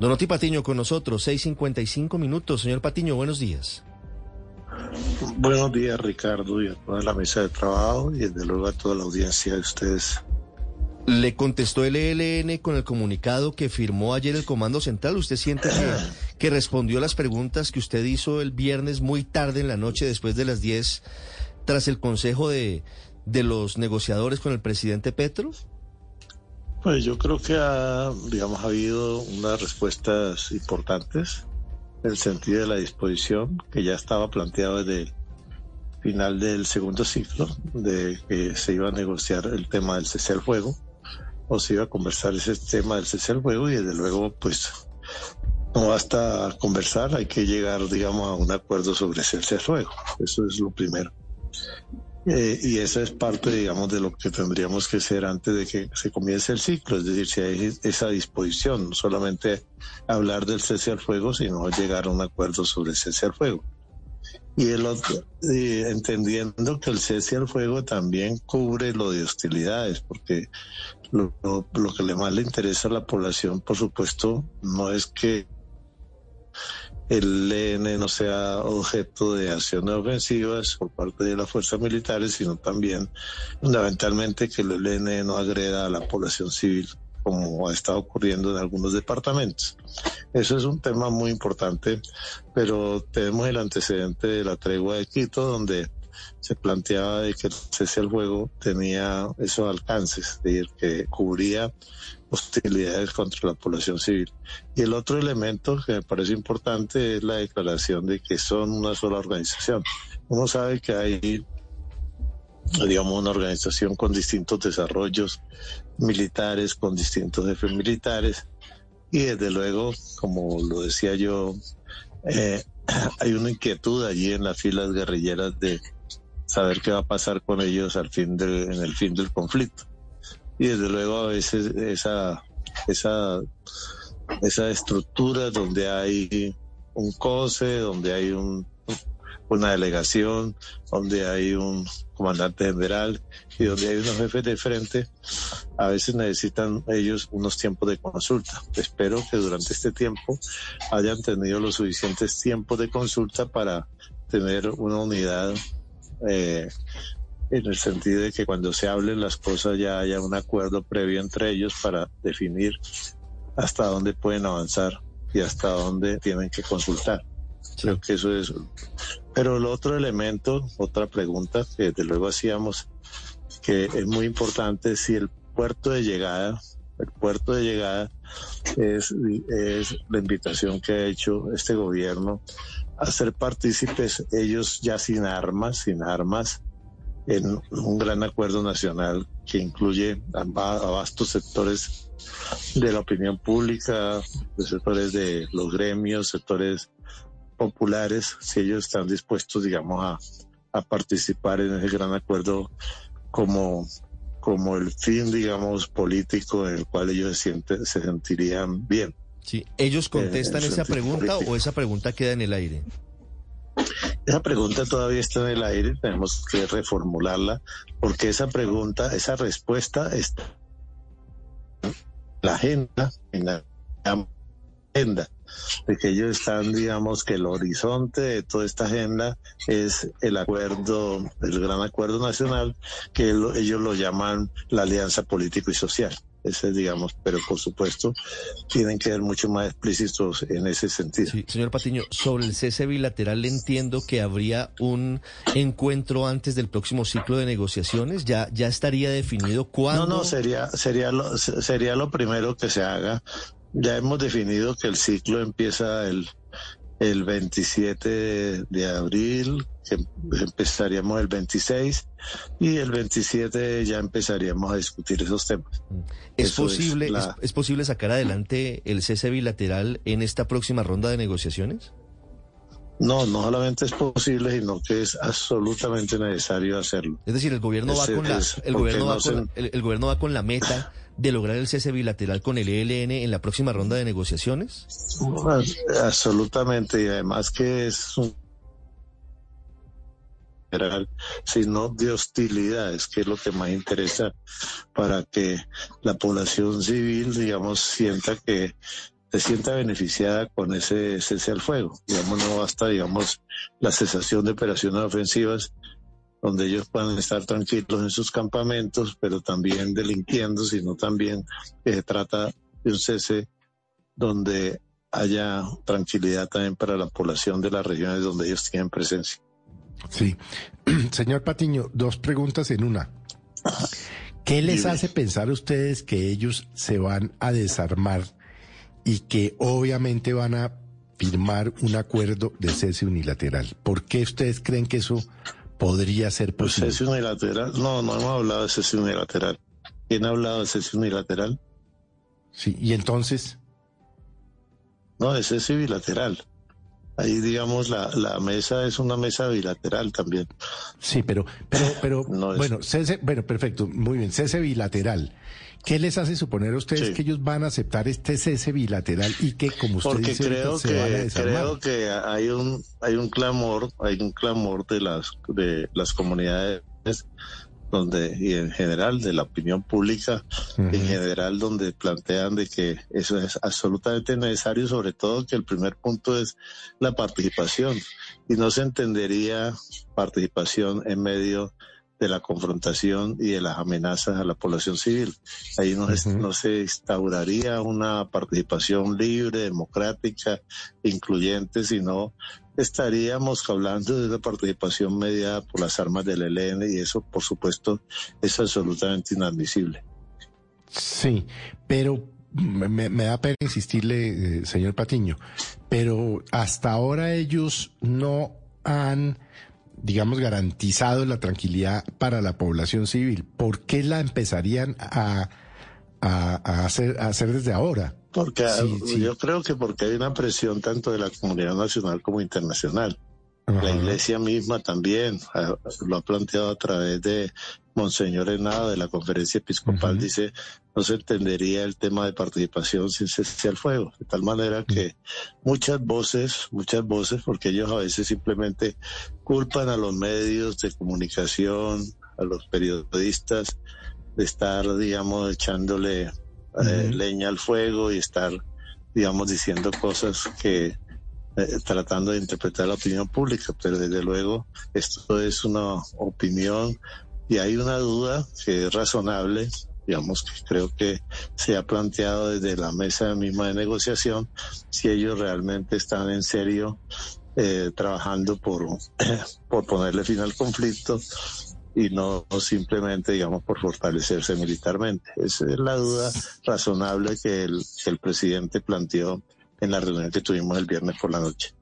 Donoti Patiño con nosotros, 6.55 minutos. Señor Patiño, buenos días. Buenos días, Ricardo, y a toda la mesa de trabajo, y desde luego a toda la audiencia de ustedes. Le contestó el ELN con el comunicado que firmó ayer el Comando Central. ¿Usted siente que, que respondió las preguntas que usted hizo el viernes muy tarde en la noche, después de las 10, tras el consejo de, de los negociadores con el presidente Petro? Pues yo creo que ha, digamos, ha habido unas respuestas importantes en el sentido de la disposición que ya estaba planteado desde el final del segundo ciclo, de que se iba a negociar el tema del cese al fuego, o se iba a conversar ese tema del cese al fuego, y desde luego, pues, no basta conversar, hay que llegar, digamos, a un acuerdo sobre ese cese al fuego. Eso es lo primero. Eh, y esa es parte, digamos, de lo que tendríamos que hacer antes de que se comience el ciclo, es decir, si hay esa disposición, no solamente hablar del cese al fuego, sino llegar a un acuerdo sobre el cese al fuego. Y el otro, entendiendo que el cese al fuego también cubre lo de hostilidades, porque lo, lo, lo que más le interesa a la población, por supuesto, no es que el ELN no sea objeto de acciones ofensivas por parte de las fuerzas militares, sino también fundamentalmente que el ELN no agreda a la población civil como ha estado ocurriendo en algunos departamentos. Eso es un tema muy importante, pero tenemos el antecedente de la tregua de Quito, donde se planteaba de que el cese al fuego tenía esos alcances, es decir, que cubría hostilidades contra la población civil. Y el otro elemento que me parece importante es la declaración de que son una sola organización. Uno sabe que hay, digamos, una organización con distintos desarrollos militares, con distintos jefes militares, y desde luego, como lo decía yo, eh, hay una inquietud allí en las filas guerrilleras de saber qué va a pasar con ellos al fin de, en el fin del conflicto y desde luego a veces esa, esa, esa estructura donde hay un COSE, donde hay un, una delegación, donde hay un comandante general y donde hay unos jefes de frente, a veces necesitan ellos unos tiempos de consulta. Espero que durante este tiempo hayan tenido los suficientes tiempos de consulta para tener una unidad eh, en el sentido de que cuando se hablen las cosas ya haya un acuerdo previo entre ellos para definir hasta dónde pueden avanzar y hasta dónde tienen que consultar. Creo que eso es. Pero el otro elemento, otra pregunta que desde luego hacíamos, que es muy importante, si el puerto de llegada, el puerto de llegada es, es la invitación que ha hecho este gobierno a ser partícipes ellos ya sin armas, sin armas, en un gran acuerdo nacional que incluye a, vastos sectores de la opinión pública, de sectores de los gremios, sectores populares, si ellos están dispuestos, digamos, a, a participar en ese gran acuerdo como, como el fin, digamos, político en el cual ellos se, sienten, se sentirían bien. Sí, ¿ellos contestan Eh, esa pregunta político. o esa pregunta queda en el aire? Esa pregunta todavía está en el aire, tenemos que reformularla, porque esa pregunta, esa respuesta está en la agenda, en la agenda, de que ellos están, digamos, que el horizonte de toda esta agenda es el acuerdo, el gran acuerdo nacional, que lo- ellos lo llaman la alianza político y social. Ese, digamos, pero por supuesto tienen que ser mucho más explícitos en ese sentido. Sí, señor Patiño, sobre el cese bilateral entiendo que habría un encuentro antes del próximo ciclo de negociaciones. ¿Ya, ya estaría definido cuándo? No, no, sería, sería, lo, se- sería lo primero que se haga. Ya hemos definido que el ciclo empieza el, el 27 de abril, que empezaríamos el 26, y el 27 ya empezaríamos a discutir esos temas. ¿Es Eso posible, es, la- es posible sacar adelante el cese bilateral en esta próxima ronda de negociaciones? No, no solamente es posible, sino que es absolutamente necesario hacerlo. Es decir, el gobierno va con la, el gobierno va con, el, gobierno va con la meta de lograr el cese bilateral con el ELN en la próxima ronda de negociaciones. Absolutamente, y además que es un sino de hostilidades, que es lo que más interesa para que la población civil, digamos, sienta que se sienta beneficiada con ese cese al fuego. Digamos, no basta, digamos, la cesación de operaciones ofensivas, donde ellos puedan estar tranquilos en sus campamentos, pero también delinquiendo, sino también que se trata de un cese donde haya tranquilidad también para la población de las regiones donde ellos tienen presencia. Sí. Señor Patiño, dos preguntas en una. ¿Qué les hace pensar a ustedes que ellos se van a desarmar y que obviamente van a firmar un acuerdo de cese unilateral? ¿Por qué ustedes creen que eso podría ser Pues posible? cese unilateral, no, no hemos hablado de cese unilateral. ¿Quién ha hablado de cese unilateral? Sí, y entonces, No, de cese bilateral. Ahí, digamos, la, la mesa es una mesa bilateral también. sí, pero, pero, pero, No es- bueno, cese, bueno, perfecto, muy bien, cese bilateral. ¿Qué les hace suponer a ustedes Sí. que ellos van a aceptar este cese bilateral y que, como usted Porque dice, se van a que desarmar? creo que hay un hay un clamor, hay un clamor de las de las comunidades donde y en general de la opinión pública en general donde plantean de que eso es absolutamente necesario, sobre todo que el primer punto es la participación. Y no se entendería participación en medio de la confrontación y de las amenazas a la población civil. Ahí no, Ujú. no se instauraría una participación libre, democrática, incluyente, sino estaríamos hablando de una participación mediada por las armas del ELN y eso, por supuesto, es absolutamente inadmisible. Sí, pero me, me da pena insistirle, eh, señor Patiño, pero hasta ahora ellos no han, digamos, garantizado la tranquilidad para la población civil. ¿Por qué la empezarían a, a, a hacer, a hacer desde ahora? Porque Sí, sí. yo creo que porque hay una presión tanto de la comunidad nacional como internacional. La iglesia misma también ah, lo ha planteado a través de Monseñor Henao de la conferencia episcopal. Dice, no se entendería el tema de participación sin cese al fuego. De tal manera que muchas voces, muchas voces, porque ellos a veces simplemente culpan a los medios de comunicación, a los periodistas, de estar, digamos, echándole eh, leña al fuego y estar, digamos, diciendo cosas que eh, tratando de interpretar la opinión pública, pero desde luego esto es una opinión y hay una duda que es razonable, digamos que creo que se ha planteado desde la mesa misma de negociación si ellos realmente están en serio eh, trabajando por, por ponerle fin al conflicto y no, simplemente, digamos, por fortalecerse militarmente. Esa es la duda razonable que el presidente planteó en la reunión que tuvimos el viernes por la noche.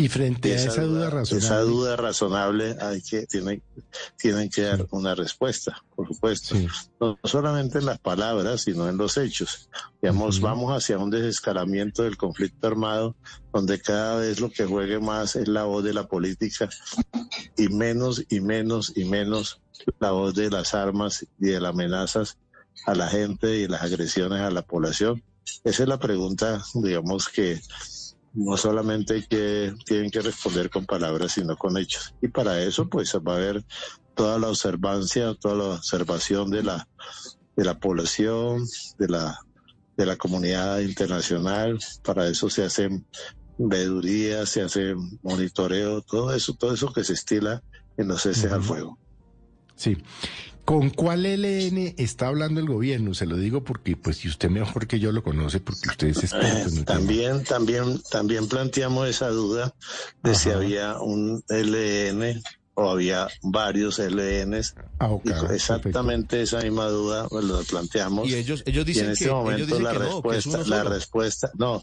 Y frente a esa duda razonable. Esa duda razonable hay que, tienen, tienen que dar una respuesta, por supuesto. Sí. No solamente en las palabras, sino en los hechos. Digamos, vamos hacia un desescalamiento del conflicto armado, donde cada vez lo que juegue más es la voz de la política y menos y menos y menos la voz de las armas y de las amenazas a la gente y las agresiones a la población. Esa es la pregunta, digamos, que no solamente que, tienen que responder con palabras, sino con hechos. Y para eso, pues va a haber toda la observancia, toda la observación de la, de la población, de la, de la comunidad internacional. Para eso se hacen veedurías, se hace monitoreo, todo eso, todo eso que se estila en los ceses al fuego. Sí. ¿Con cuál ELN está hablando el gobierno? Se lo digo porque, pues, si usted mejor que yo lo conoce, porque usted es experto en el tema. También, también, también planteamos esa duda de si había un LN o había varios LNs. Ah, ok, Y perfecto. exactamente esa misma duda pues, lo planteamos. Y ellos, ellos Y dicen en este que, ellos momento dicen la que no, que es respuesta, la respuesta, no,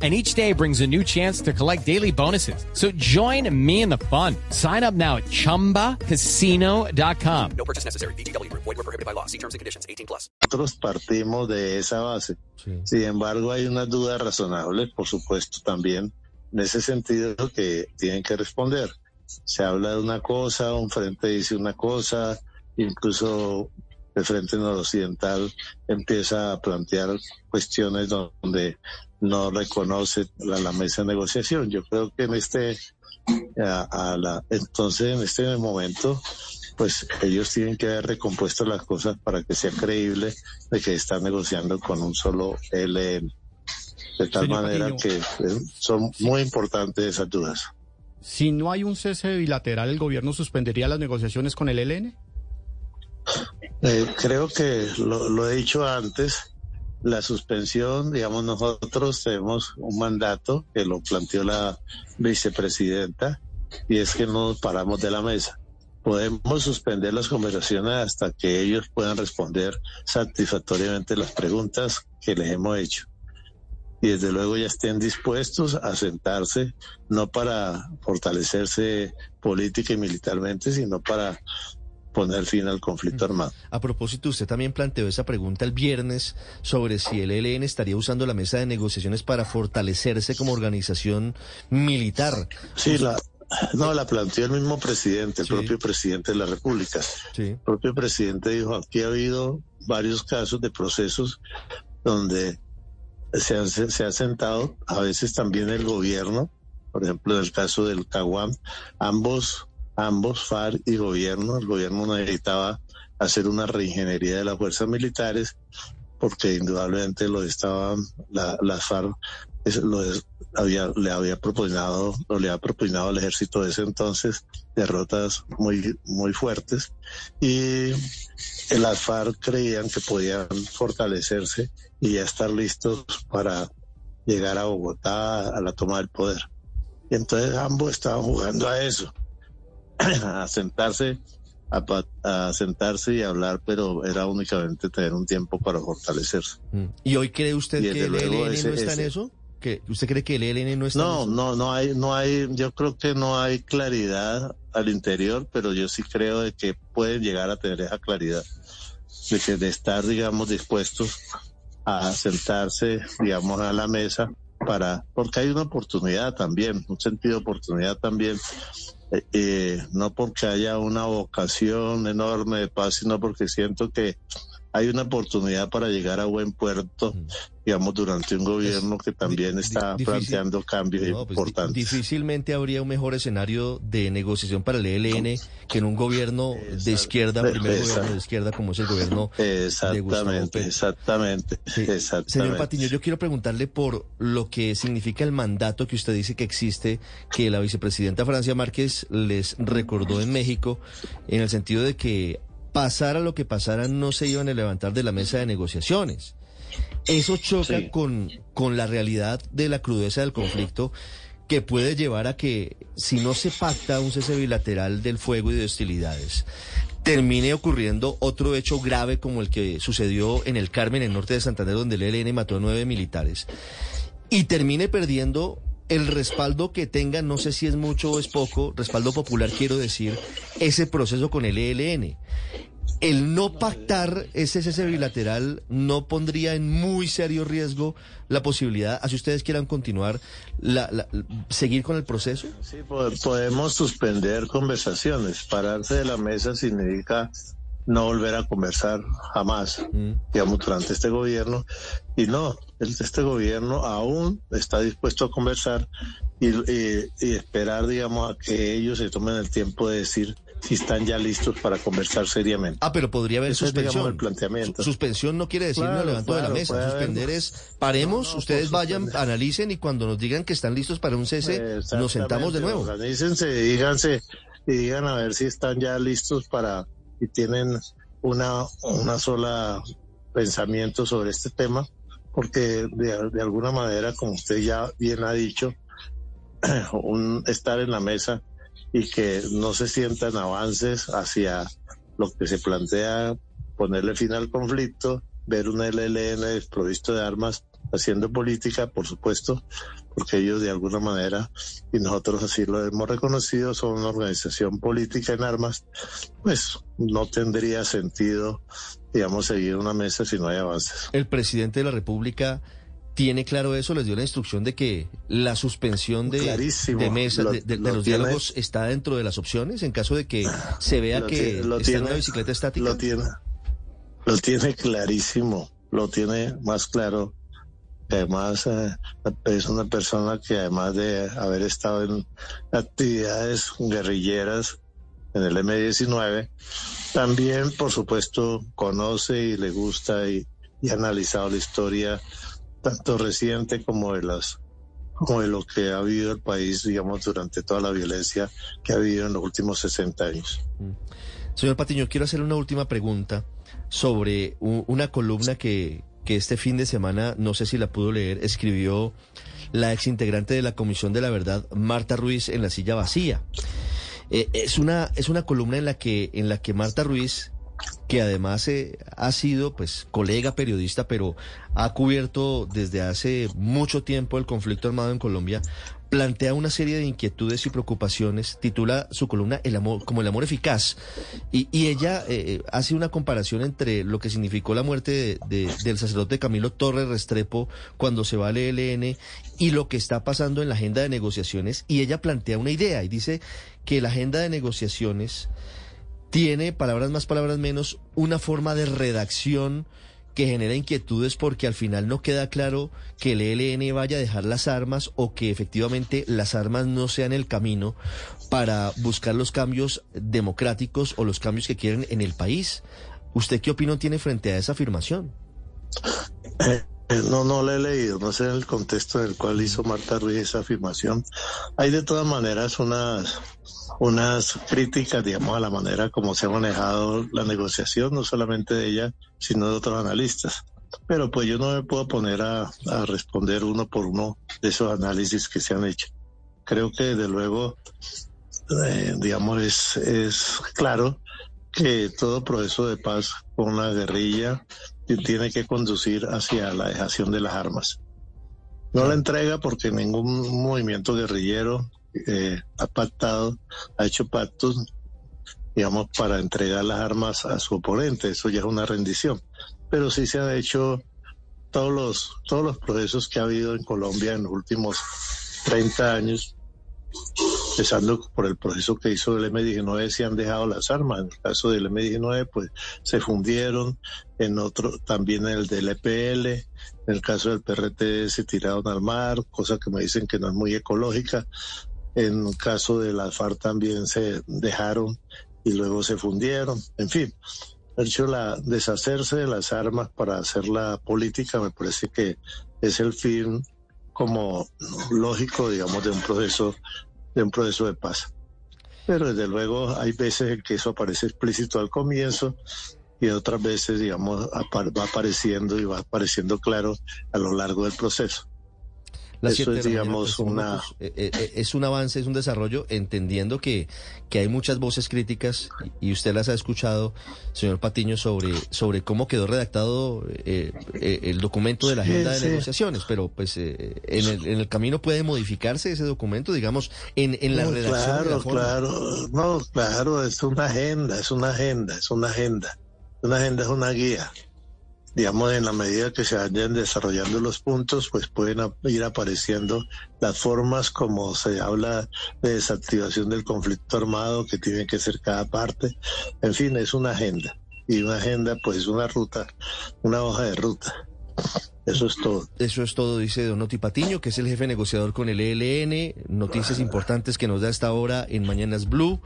And each day brings a new chance to collect daily bonuses. So join me in the fun. Sign up now at chumbacasino.com. No purchase necessary. VGW Group. Void were prohibited by law. See terms and conditions. 18 plus. Nosotros partimos de esa base. Sí. Sin embargo, hay unas dudas razonables, por supuesto, también en ese sentido que tienen que responder. Se habla de una cosa, un frente dice una cosa, incluso el Frente Noroccidental empieza a plantear cuestiones donde no reconoce la, la mesa de negociación. Yo creo que en este, a, a la, entonces en este momento, pues ellos tienen que haber recompuesto las cosas para que sea creíble de que están negociando con un solo LN. De tal Señor manera Patiño. que eh, son muy importantes esas dudas. Si no hay un cese bilateral, ¿el gobierno suspendería las negociaciones con el ELN? Eh, creo que lo, lo he dicho antes, la suspensión, digamos, nosotros tenemos un mandato que lo planteó la vicepresidenta y es que no nos paramos de la mesa. Podemos suspender las conversaciones hasta que ellos puedan responder satisfactoriamente las preguntas que les hemos hecho. Y desde luego ya estén dispuestos a sentarse, no para fortalecerse política y militarmente, sino para poner fin al conflicto armado. A propósito, usted también planteó esa pregunta el viernes sobre si el ELN estaría usando la mesa de negociaciones para fortalecerse como organización militar. Sí, la, no, la planteó el mismo presidente, el Sí. propio presidente de la República. Sí. El propio presidente dijo, aquí ha habido varios casos de procesos donde se ha, se ha sentado, a veces también el gobierno, por ejemplo, en el caso del Caguam, ambos, ambos FARC y gobierno, el gobierno necesitaba hacer una reingeniería de las fuerzas militares porque indudablemente lo estaban, la, las FARC lo había, le había propinado, o le había propinado al ejército de ese entonces derrotas muy, muy fuertes. Y las FARC creían que podían fortalecerse y ya estar listos para llegar a Bogotá a la toma del poder. Entonces ambos estaban jugando a eso, a sentarse, a, a sentarse y hablar, pero era únicamente tener un tiempo para fortalecerse. Mm. ¿Y hoy cree usted que el ELN ese- no está en eso? ¿Que ¿Usted cree que el ELN no está No, en eso? no, no hay, no hay, yo creo que no hay claridad al interior, pero yo sí creo de que pueden llegar a tener esa claridad, de que de estar, digamos, dispuestos a sentarse, digamos, a la mesa para, porque hay una oportunidad también, un sentido de oportunidad también, eh, eh, no porque haya una vocación enorme de paz, sino porque siento que hay una oportunidad para llegar a buen puerto, digamos, durante un gobierno que también está difícil. planteando cambios No, pues, importantes. difícilmente habría un mejor escenario de negociación para el ELN que en un gobierno de izquierda, primer Exacto. gobierno de izquierda como es el gobierno de Gustavo Exactamente, exactamente, Sí. exactamente. Señor Patiño, yo quiero preguntarle por lo que significa el mandato que usted dice que existe, que la vicepresidenta Francia Márquez les recordó en México, en el sentido de que pasara lo que pasara, no se iban a levantar de la mesa de negociaciones. Eso choca Sí. con, con la realidad de la crudeza del conflicto que puede llevar a que, si no se pacta un cese bilateral del fuego y de hostilidades, termine ocurriendo otro hecho grave como el que sucedió en el Carmen, en el norte de Santander, donde el ELN mató a nueve militares, y termine perdiendo el respaldo que tenga, no sé si es mucho o es poco, respaldo popular quiero decir, ese proceso con el ELN. El no pactar ese cese bilateral no pondría en muy serio riesgo la posibilidad, así ustedes quieran continuar, la, seguir con el proceso. Sí, po- podemos suspender conversaciones. Pararse de la mesa significa no volver a conversar jamás, Mm. digamos, durante este gobierno. Y no, este gobierno aún está dispuesto a conversar y, y- y esperar, digamos, a que ellos se tomen el tiempo de decir si están ya listos para conversar seriamente. Ah, pero podría haber Ese es, digamos, suspensión. el planteamiento. Su- suspensión no quiere decir Claro, no levanto de la mesa. haber- Suspender es paremos, No, no, ustedes vayan, suspender. analicen y cuando nos digan que están listos para un cese, nos sentamos de nuevo. Organícense, díganse y digan a ver si están ya listos para y tienen una, una sola pensamiento sobre este tema, porque de, de alguna manera, como usted ya bien ha dicho, un estar en la mesa y que no se sientan avances hacia lo que se plantea ponerle fin al conflicto, ver un LLN desprovisto de armas haciendo política, por supuesto, porque ellos de alguna manera, y nosotros así lo hemos reconocido, son una organización política en armas, pues no tendría sentido, digamos, seguir una mesa si no hay avances. El presidente de la República tiene claro eso, les dio la instrucción de que la suspensión de, de mesas, Lo- de, de- de lo los tiene- diálogos está dentro de las opciones en caso de que se vea que lo está en una bicicleta estática. Lo tiene, lo tiene clarísimo, lo tiene más claro. Además, eh, es una persona que además de haber estado en actividades guerrilleras en el M-19, también, por supuesto, conoce y le gusta y, ha analizado la historia tanto reciente como de las como de lo que ha vivido el país, digamos, durante toda la violencia que ha vivido en los últimos 60 años. Señor Patiño, quiero hacerle una última pregunta sobre una columna que, que este fin de semana, no sé si la pudo leer, escribió la exintegrante de la Comisión de la Verdad, Marta Ruiz, en la silla vacía. Eh, es, una, es una columna en la que, en la que Marta Ruiz, que además eh, ha sido pues colega periodista, pero ha cubierto desde hace mucho tiempo el conflicto armado en Colombia, plantea una serie de inquietudes y preocupaciones, titula su columna el amor, como el amor eficaz, y, y ella eh, hace una comparación entre lo que significó la muerte de- de- del sacerdote Camilo Torres Restrepo cuando se va al ELN y lo que está pasando en la agenda de negociaciones, y ella plantea una idea y dice que la agenda de negociaciones tiene, palabras más, palabras menos, una forma de redacción que genera inquietudes porque al final no queda claro que el ELN vaya a dejar las armas o que efectivamente las armas no sean el camino para buscar los cambios democráticos o los cambios que quieren en el país. ¿Usted qué opinión tiene frente a esa afirmación? Eh, No, no la he leído, no sé el contexto en el cual hizo Marta Ruiz esa afirmación. Hay de todas maneras unas, unas críticas, digamos, a la manera como se ha manejado la negociación, no solamente de ella, sino de otros analistas. Pero pues yo no me puedo poner a, a responder uno por uno de esos análisis que se han hecho. Creo que desde luego, eh, digamos, es, es claro que todo proceso de paz con una guerrilla tiene que conducir hacia la dejación de las armas. No la entrega porque ningún movimiento guerrillero eh, ha pactado, ha hecho pactos, digamos, para entregar las armas a su oponente. Eso ya es una rendición. Pero sí se han hecho todos los, todos los procesos que ha habido en Colombia en los últimos 30 años, empezando por el proceso que hizo el M19, se han dejado las armas. En el caso del M19, pues se fundieron, en otro también el del EPL, en el caso del PRT se tiraron al mar, cosa que me dicen que no es muy ecológica. En el caso de la FARC también se dejaron y luego se fundieron. En fin, el hecho la deshacerse de las armas para hacer la política me parece que es el fin como lógico, digamos, de un proceso de un proceso de paz. Pero desde luego hay veces en que eso aparece explícito al comienzo y otras veces, digamos, va apareciendo y va apareciendo claro a lo largo del proceso. Las Eso siete es, digamos, 31 una... Eh, eh, eh, es un avance, es un desarrollo, entendiendo que, que hay muchas voces críticas y usted las ha escuchado, señor Patiño, sobre, sobre cómo quedó redactado eh, eh, el documento de la Sí, agenda de sí. negociaciones, pero pues eh, en, el, en el camino puede modificarse ese documento, digamos, en, en la No, redacción. de la Claro, forma. claro, no, claro, es una agenda, es una agenda, es una agenda. Una agenda es una guía. Digamos, en la medida que se vayan desarrollando los puntos, pues pueden ir apareciendo las formas como se habla de desactivación del conflicto armado que tiene que ser cada parte. En fin, es una agenda. Y una agenda, pues es una ruta, una hoja de ruta. Eso es todo. Eso es todo, dice Don Noti Patiño, que es el jefe negociador con el ELN. Noticias importantes que nos da esta hora en Mañanas Blue.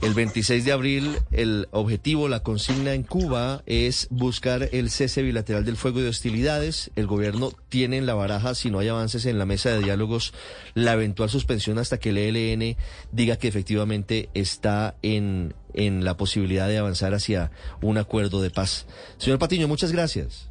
El 26 de abril, el objetivo, la consigna en Cuba es buscar el cese bilateral del fuego de hostilidades. El gobierno tiene en la baraja, si no hay avances en la mesa de diálogos, la eventual suspensión hasta que el ELN diga que efectivamente está en, en la posibilidad de avanzar hacia un acuerdo de paz. Señor Patiño, muchas gracias.